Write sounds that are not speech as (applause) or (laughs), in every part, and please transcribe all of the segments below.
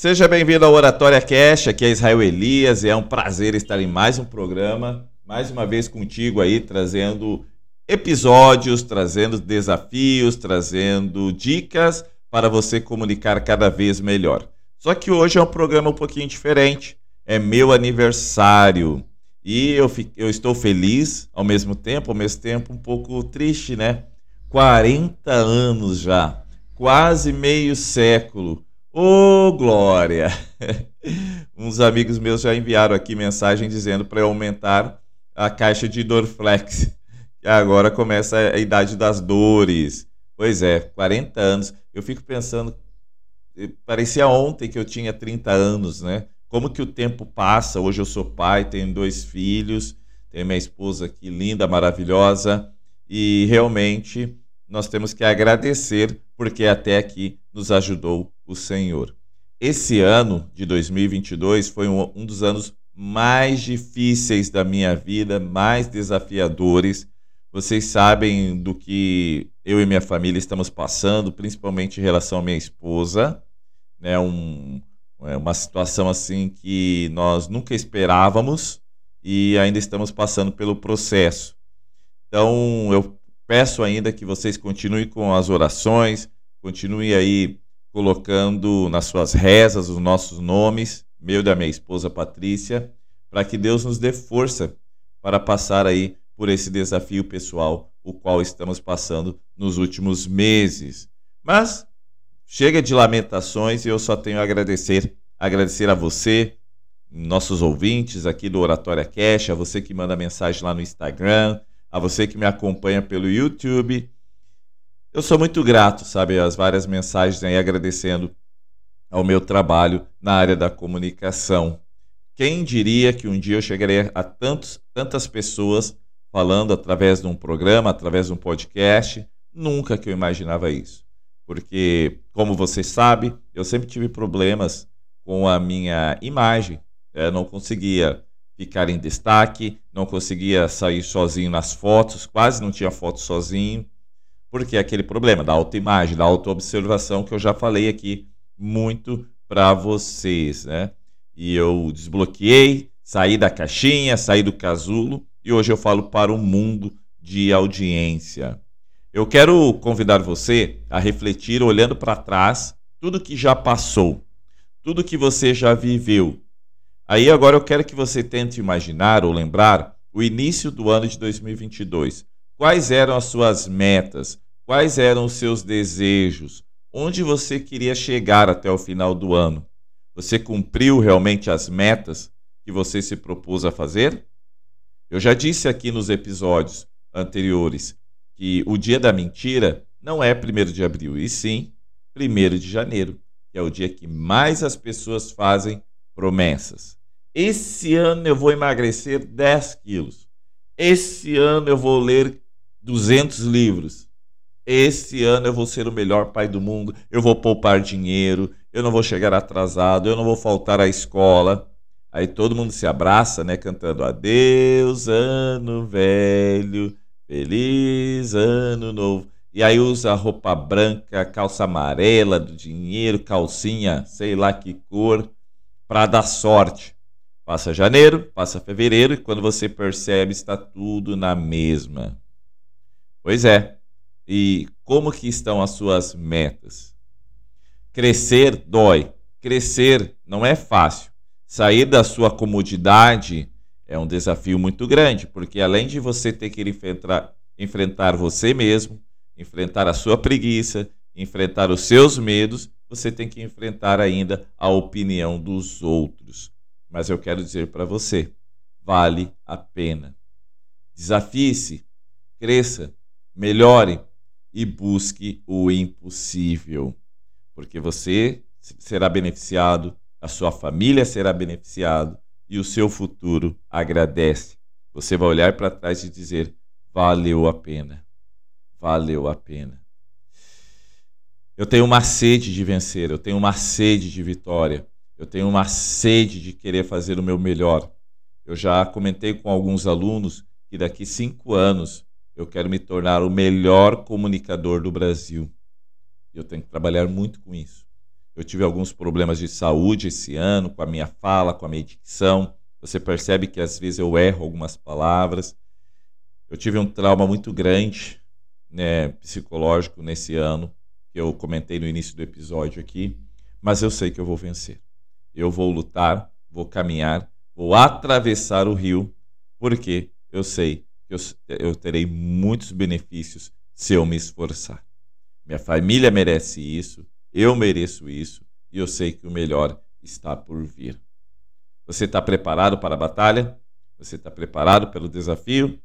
Seja bem-vindo ao Oratória Cash, aqui é Israel Elias e é um prazer estar em mais um programa, mais uma vez contigo aí, trazendo episódios, trazendo desafios, trazendo dicas para você comunicar cada vez melhor. Só que hoje é um programa um pouquinho diferente, é meu aniversário e eu, eu estou feliz ao mesmo tempo, ao mesmo tempo um pouco triste, né? 40 anos já, quase meio século Ô, oh, Glória! (laughs) Uns amigos meus já enviaram aqui mensagem dizendo para aumentar a caixa de Dorflex. E agora começa a idade das dores. Pois é, 40 anos. Eu fico pensando, parecia ontem que eu tinha 30 anos, né? Como que o tempo passa? Hoje eu sou pai, tenho dois filhos, tenho minha esposa aqui linda, maravilhosa, e realmente nós temos que agradecer porque até aqui nos ajudou o Senhor. Esse ano de 2022 foi um, um dos anos mais difíceis da minha vida, mais desafiadores. Vocês sabem do que eu e minha família estamos passando, principalmente em relação à minha esposa, né? Um, é uma situação assim que nós nunca esperávamos e ainda estamos passando pelo processo. Então, eu peço ainda que vocês continuem com as orações, continuem aí colocando nas suas rezas os nossos nomes, meu e da minha esposa Patrícia, para que Deus nos dê força para passar aí por esse desafio pessoal, o qual estamos passando nos últimos meses. Mas chega de lamentações e eu só tenho a agradecer, agradecer a você, nossos ouvintes aqui do Oratória Cash, a você que manda mensagem lá no Instagram, a você que me acompanha pelo YouTube eu sou muito grato, sabe, as várias mensagens aí agradecendo ao meu trabalho na área da comunicação. Quem diria que um dia eu chegaria a tantos, tantas pessoas falando através de um programa, através de um podcast? Nunca que eu imaginava isso. Porque, como você sabe, eu sempre tive problemas com a minha imagem. Eu não conseguia ficar em destaque, não conseguia sair sozinho nas fotos, quase não tinha foto sozinho porque é aquele problema da autoimagem, da autoobservação que eu já falei aqui muito para vocês, né? E eu desbloqueei, saí da caixinha, saí do casulo e hoje eu falo para o mundo de audiência. Eu quero convidar você a refletir olhando para trás tudo que já passou, tudo que você já viveu. Aí agora eu quero que você tente imaginar ou lembrar o início do ano de 2022 Quais eram as suas metas? Quais eram os seus desejos? Onde você queria chegar até o final do ano? Você cumpriu realmente as metas que você se propôs a fazer? Eu já disse aqui nos episódios anteriores que o dia da mentira não é 1 de abril, e sim 1 de janeiro, que é o dia que mais as pessoas fazem promessas. Esse ano eu vou emagrecer 10 quilos. Esse ano eu vou ler 200 livros. Esse ano eu vou ser o melhor pai do mundo, eu vou poupar dinheiro, eu não vou chegar atrasado, eu não vou faltar à escola. Aí todo mundo se abraça, né, cantando adeus, ano velho, feliz ano novo. E aí usa roupa branca, calça amarela do dinheiro, calcinha, sei lá que cor, para dar sorte. Passa janeiro, passa fevereiro e quando você percebe está tudo na mesma. Pois é. E como que estão as suas metas? Crescer dói. Crescer não é fácil. Sair da sua comodidade é um desafio muito grande, porque além de você ter que enfrentar, enfrentar você mesmo, enfrentar a sua preguiça, enfrentar os seus medos, você tem que enfrentar ainda a opinião dos outros. Mas eu quero dizer para você, vale a pena. Desafie-se, cresça, melhore e busque o impossível, porque você será beneficiado, a sua família será beneficiado e o seu futuro agradece. Você vai olhar para trás e dizer: valeu a pena. Valeu a pena. Eu tenho uma sede de vencer, eu tenho uma sede de vitória, eu tenho uma sede de querer fazer o meu melhor. Eu já comentei com alguns alunos que daqui cinco anos eu quero me tornar o melhor comunicador do Brasil. Eu tenho que trabalhar muito com isso. Eu tive alguns problemas de saúde esse ano com a minha fala, com a minha dicção. Você percebe que às vezes eu erro algumas palavras. Eu tive um trauma muito grande, né, psicológico nesse ano, que eu comentei no início do episódio aqui, mas eu sei que eu vou vencer. Eu vou lutar, vou caminhar, vou atravessar o rio, porque eu sei eu, eu terei muitos benefícios se eu me esforçar. Minha família merece isso, eu mereço isso, e eu sei que o melhor está por vir. Você está preparado para a batalha? Você está preparado pelo desafio?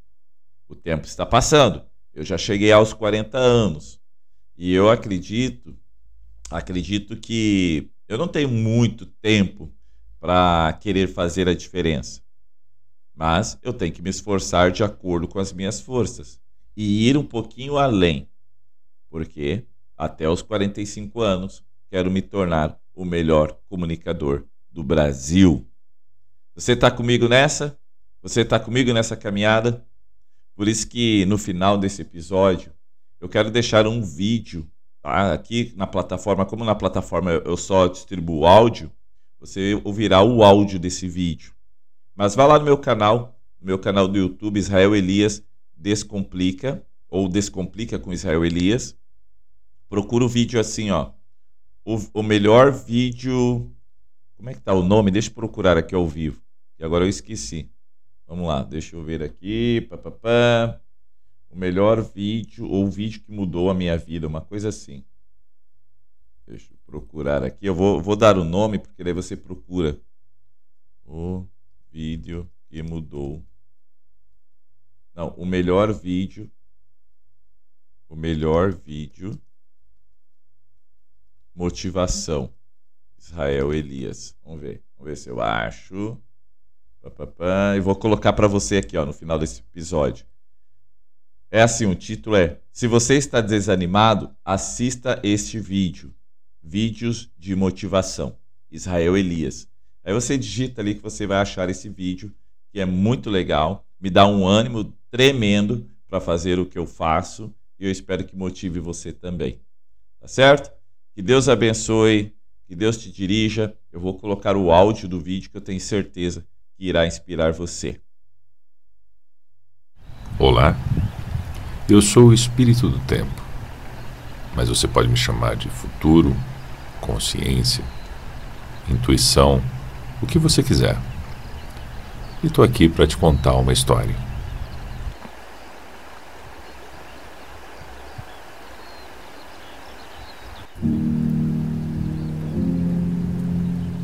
O tempo está passando. Eu já cheguei aos 40 anos. E eu acredito, acredito que eu não tenho muito tempo para querer fazer a diferença. Mas eu tenho que me esforçar de acordo com as minhas forças e ir um pouquinho além. Porque até os 45 anos quero me tornar o melhor comunicador do Brasil. Você está comigo nessa? Você está comigo nessa caminhada? Por isso que no final desse episódio eu quero deixar um vídeo tá? aqui na plataforma, como na plataforma eu só distribuo áudio, você ouvirá o áudio desse vídeo. Mas vá lá no meu canal, no meu canal do YouTube Israel Elias Descomplica ou Descomplica com Israel Elias. Procura o vídeo assim, ó. O, o melhor vídeo. Como é que tá o nome? Deixa eu procurar aqui ao vivo. E agora eu esqueci. Vamos lá, deixa eu ver aqui. Pá, pá, pá. O melhor vídeo, ou o vídeo que mudou a minha vida, uma coisa assim. Deixa eu procurar aqui. Eu vou, vou dar o nome, porque daí você procura. O vídeo que mudou. Não, o melhor vídeo. O melhor vídeo. Motivação. Israel Elias. Vamos ver. Vamos ver se eu acho. E vou colocar para você aqui, ó, no final desse episódio. É assim, o título é: Se você está desanimado, assista este vídeo. Vídeos de motivação. Israel Elias. Aí você digita ali que você vai achar esse vídeo, que é muito legal, me dá um ânimo tremendo para fazer o que eu faço e eu espero que motive você também. Tá certo? Que Deus abençoe, que Deus te dirija. Eu vou colocar o áudio do vídeo que eu tenho certeza que irá inspirar você. Olá, eu sou o espírito do tempo, mas você pode me chamar de futuro, consciência, intuição, o que você quiser. E estou aqui para te contar uma história.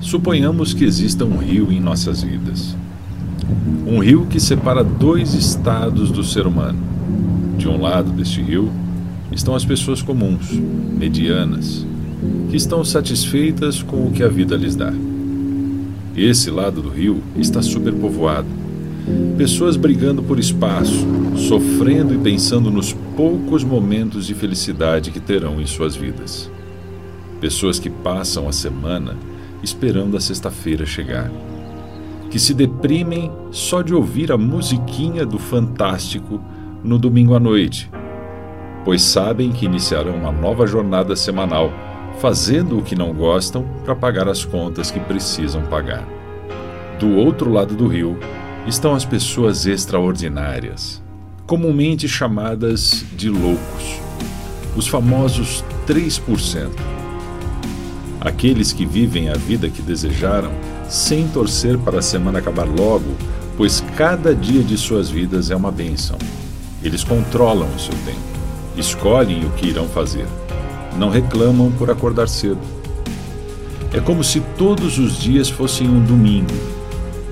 Suponhamos que exista um rio em nossas vidas. Um rio que separa dois estados do ser humano. De um lado deste rio estão as pessoas comuns, medianas, que estão satisfeitas com o que a vida lhes dá. Esse lado do rio está superpovoado. Pessoas brigando por espaço, sofrendo e pensando nos poucos momentos de felicidade que terão em suas vidas. Pessoas que passam a semana esperando a sexta-feira chegar. Que se deprimem só de ouvir a musiquinha do Fantástico no domingo à noite, pois sabem que iniciarão uma nova jornada semanal, fazendo o que não gostam para pagar as contas que precisam pagar. Do outro lado do rio estão as pessoas extraordinárias, comumente chamadas de loucos, os famosos 3% aqueles que vivem a vida que desejaram, sem torcer para a semana acabar logo, pois cada dia de suas vidas é uma bênção. Eles controlam o seu tempo, escolhem o que irão fazer, não reclamam por acordar cedo. É como se todos os dias fossem um domingo,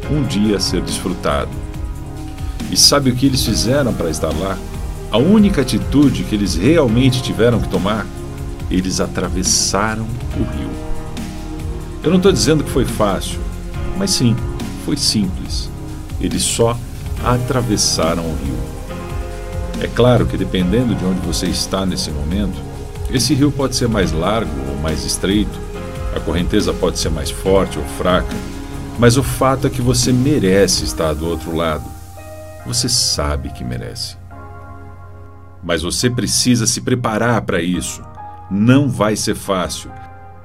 um dia a ser desfrutado. E sabe o que eles fizeram para estar lá? A única atitude que eles realmente tiveram que tomar? Eles atravessaram o rio. Eu não estou dizendo que foi fácil, mas sim, foi simples. Eles só atravessaram o rio. É claro que dependendo de onde você está nesse momento, esse rio pode ser mais largo ou mais estreito, a correnteza pode ser mais forte ou fraca, mas o fato é que você merece estar do outro lado. Você sabe que merece. Mas você precisa se preparar para isso. Não vai ser fácil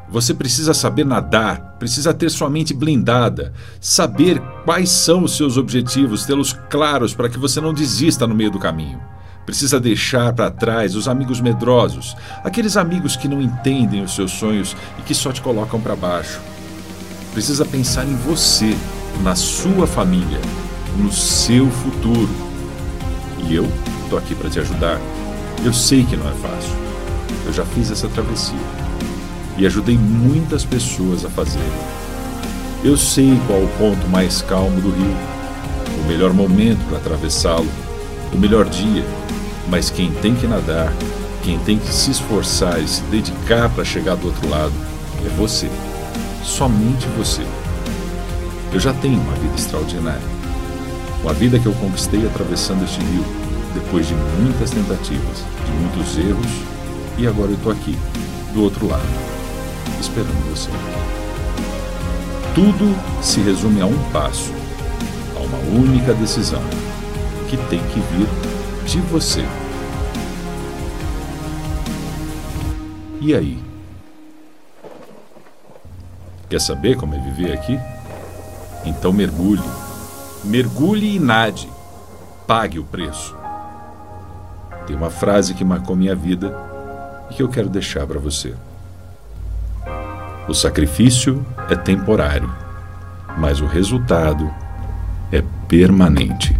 Você precisa saber nadar, precisa ter sua mente blindada, saber quais são os seus objetivos, tê-los claros para que você não desista no meio do caminho. Precisa deixar para trás os amigos medrosos, aqueles amigos que não entendem os seus sonhos e que só te colocam para baixo. Precisa pensar em você, na sua família, no seu futuro. E eu estou aqui para te ajudar. Eu sei que não é fácil. Eu já fiz essa travessia e ajudei muitas pessoas a fazerem. Eu sei qual o ponto mais calmo do rio, o melhor momento para atravessá-lo, o melhor dia mas quem tem que nadar, quem tem que se esforçar e se dedicar para chegar do outro lado é você. Somente você. Eu já tenho uma vida extraordinária. Uma vida que eu conquistei atravessando este rio, depois de muitas tentativas, de muitos erros, e agora eu estou aqui, do outro lado, esperando você. Tudo se resume a um passo, a uma única decisão, que tem que vir de você. E aí? Quer saber como é viver aqui? Então mergulhe. Mergulhe e nade. Pague o preço. Tem uma frase que marcou minha vida e que eu quero deixar para você. O sacrifício é temporário, mas o resultado é permanente.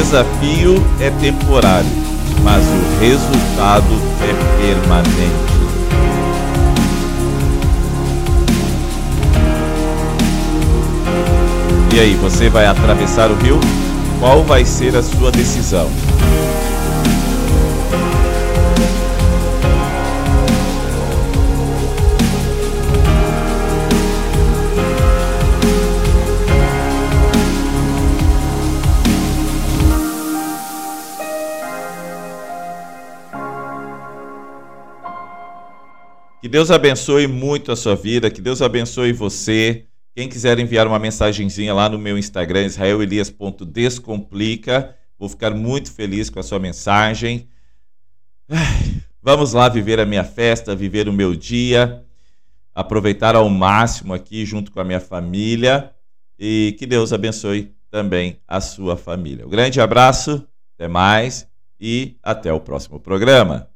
Desafio é temporário, mas o resultado é permanente. E aí, você vai atravessar o rio? Qual vai ser a sua decisão? Deus abençoe muito a sua vida, que Deus abençoe você. Quem quiser enviar uma mensagenzinha lá no meu Instagram, israelelias.descomplica, vou ficar muito feliz com a sua mensagem. Vamos lá viver a minha festa, viver o meu dia, aproveitar ao máximo aqui junto com a minha família e que Deus abençoe também a sua família. Um grande abraço, até mais e até o próximo programa.